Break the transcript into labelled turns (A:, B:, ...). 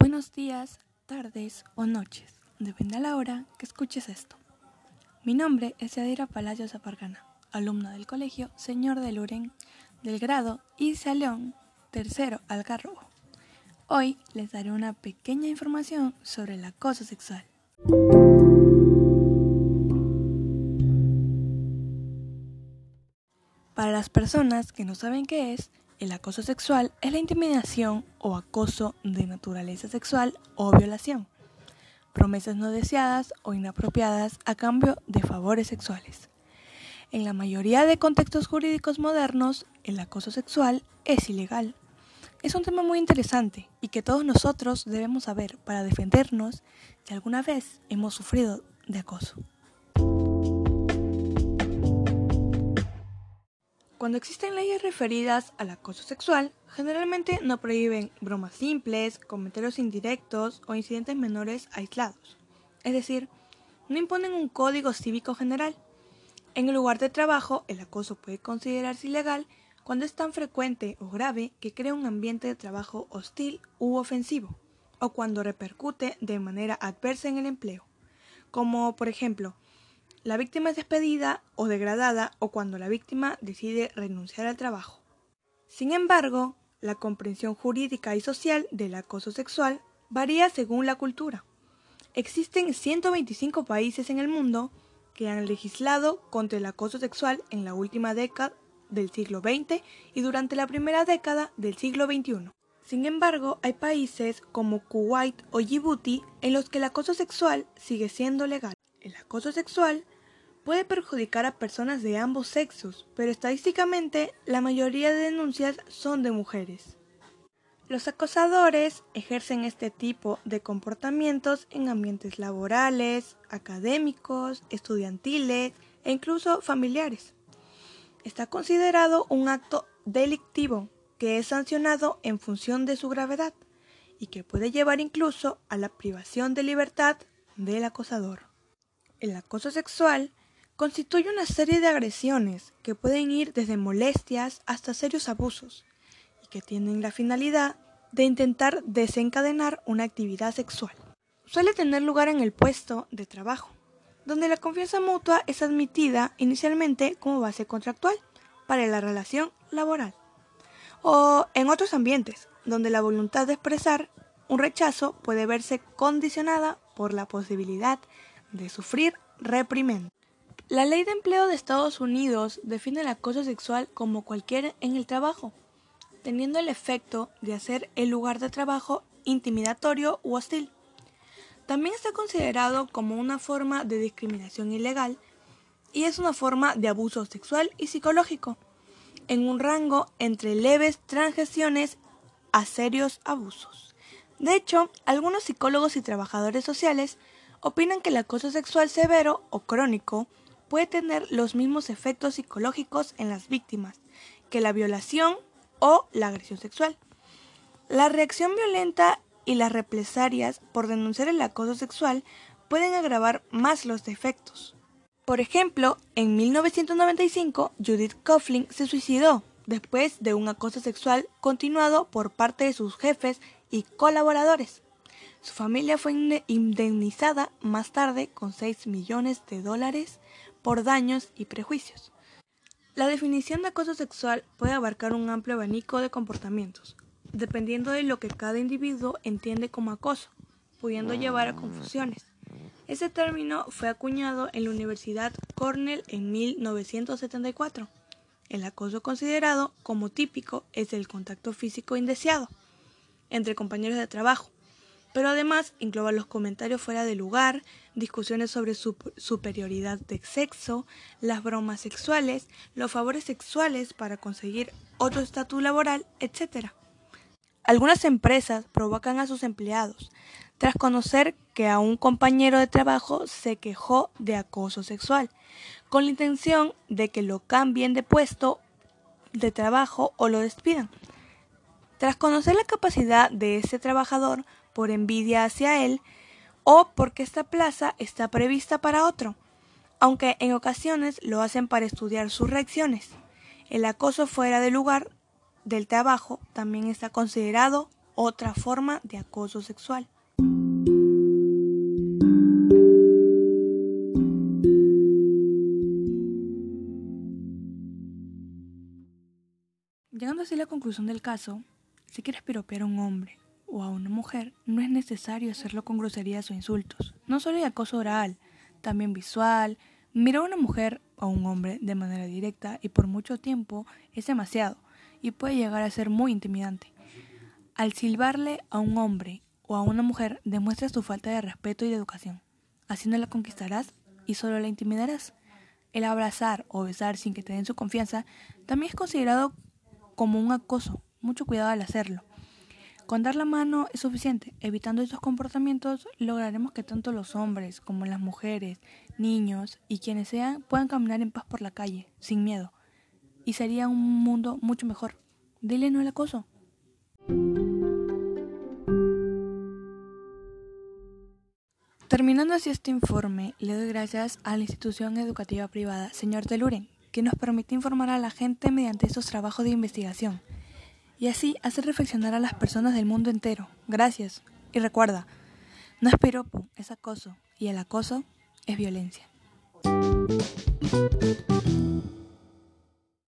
A: Buenos días, tardes o noches, depende a la hora que escuches esto. Mi nombre es Yadira Palacios Apargana, alumna del colegio Señor de Luren, del grado Isa León, tercero Algarrobo. Hoy les daré una pequeña información sobre el acoso sexual. Para las personas que no saben qué es, el acoso sexual es la intimidación o acoso de naturaleza sexual o violación, promesas no deseadas o inapropiadas a cambio de favores sexuales. En la mayoría de contextos jurídicos modernos, el acoso sexual es ilegal. Es un tema muy interesante y que todos nosotros debemos saber para defendernos si alguna vez hemos sufrido de acoso. Cuando existen leyes referidas al acoso sexual, generalmente no prohíben bromas simples, comentarios indirectos o incidentes menores aislados. Es decir, no imponen un código cívico general. En el lugar de trabajo, el acoso puede considerarse ilegal cuando es tan frecuente o grave que crea un ambiente de trabajo hostil u ofensivo, o cuando repercute de manera adversa en el empleo, como por ejemplo la víctima es despedida o degradada o cuando la víctima decide renunciar al trabajo. Sin embargo, la comprensión jurídica y social del acoso sexual varía según la cultura. Existen 125 países en el mundo que han legislado contra el acoso sexual en la última década del siglo XX y durante la primera década del siglo XXI. Sin embargo, hay países como Kuwait o Djibouti en los que el acoso sexual sigue siendo legal. El acoso sexual puede perjudicar a personas de ambos sexos, pero estadísticamente la mayoría de denuncias son de mujeres. Los acosadores ejercen este tipo de comportamientos en ambientes laborales, académicos, estudiantiles e incluso familiares. Está considerado un acto delictivo que es sancionado en función de su gravedad y que puede llevar incluso a la privación de libertad del acosador. El acoso sexual constituye una serie de agresiones que pueden ir desde molestias hasta serios abusos y que tienen la finalidad de intentar desencadenar una actividad sexual. Suele tener lugar en el puesto de trabajo, donde la confianza mutua es admitida inicialmente como base contractual para la relación laboral, o en otros ambientes, donde la voluntad de expresar un rechazo puede verse condicionada por la posibilidad de sufrir reprimenda. La Ley de Empleo de Estados Unidos define el acoso sexual como cualquier en el trabajo, teniendo el efecto de hacer el lugar de trabajo intimidatorio u hostil. También está considerado como una forma de discriminación ilegal y es una forma de abuso sexual y psicológico, en un rango entre leves transgresiones a serios abusos. De hecho, algunos psicólogos y trabajadores sociales opinan que el acoso sexual severo o crónico puede tener los mismos efectos psicológicos en las víctimas que la violación o la agresión sexual. La reacción violenta y las represalias por denunciar el acoso sexual pueden agravar más los defectos. Por ejemplo, en 1995 Judith Coughlin se suicidó después de un acoso sexual continuado por parte de sus jefes y colaboradores. Su familia fue indemnizada más tarde con 6 millones de dólares por daños y prejuicios. La definición de acoso sexual puede abarcar un amplio abanico de comportamientos, dependiendo de lo que cada individuo entiende como acoso, pudiendo llevar a confusiones. Ese término fue acuñado en la Universidad Cornell en 1974. El acoso considerado como típico es el contacto físico indeseado entre compañeros de trabajo, pero además engloba los comentarios fuera de lugar, discusiones sobre su superioridad de sexo, las bromas sexuales, los favores sexuales para conseguir otro estatus laboral, etc. Algunas empresas provocan a sus empleados tras conocer que a un compañero de trabajo se quejó de acoso sexual, con la intención de que lo cambien de puesto de trabajo o lo despidan. Tras conocer la capacidad de ese trabajador, por envidia hacia él o porque esta plaza está prevista para otro, aunque en ocasiones lo hacen para estudiar sus reacciones. El acoso fuera del lugar del trabajo también está considerado otra forma de acoso sexual. Llegando así a la conclusión del caso, si quieres piropear a un hombre o a una mujer, no es necesario hacerlo con groserías o insultos. No solo hay acoso oral, también visual. Mirar a una mujer o a un hombre de manera directa y por mucho tiempo es demasiado y puede llegar a ser muy intimidante. Al silbarle a un hombre o a una mujer demuestras tu falta de respeto y de educación. Así no la conquistarás y solo la intimidarás. El abrazar o besar sin que te den su confianza también es considerado como un acoso. Mucho cuidado al hacerlo. Con dar la mano es suficiente. Evitando estos comportamientos lograremos que tanto los hombres como las mujeres, niños y quienes sean puedan caminar en paz por la calle, sin miedo. Y sería un mundo mucho mejor. Dile no al acoso. Terminando así este informe, le doy gracias a la institución educativa privada Señor Teluren, que nos permite informar a la gente mediante estos trabajos de investigación y así hacer reflexionar a las personas del mundo entero. Gracias. Y recuerda, no es piropo, es acoso, y el acoso es violencia.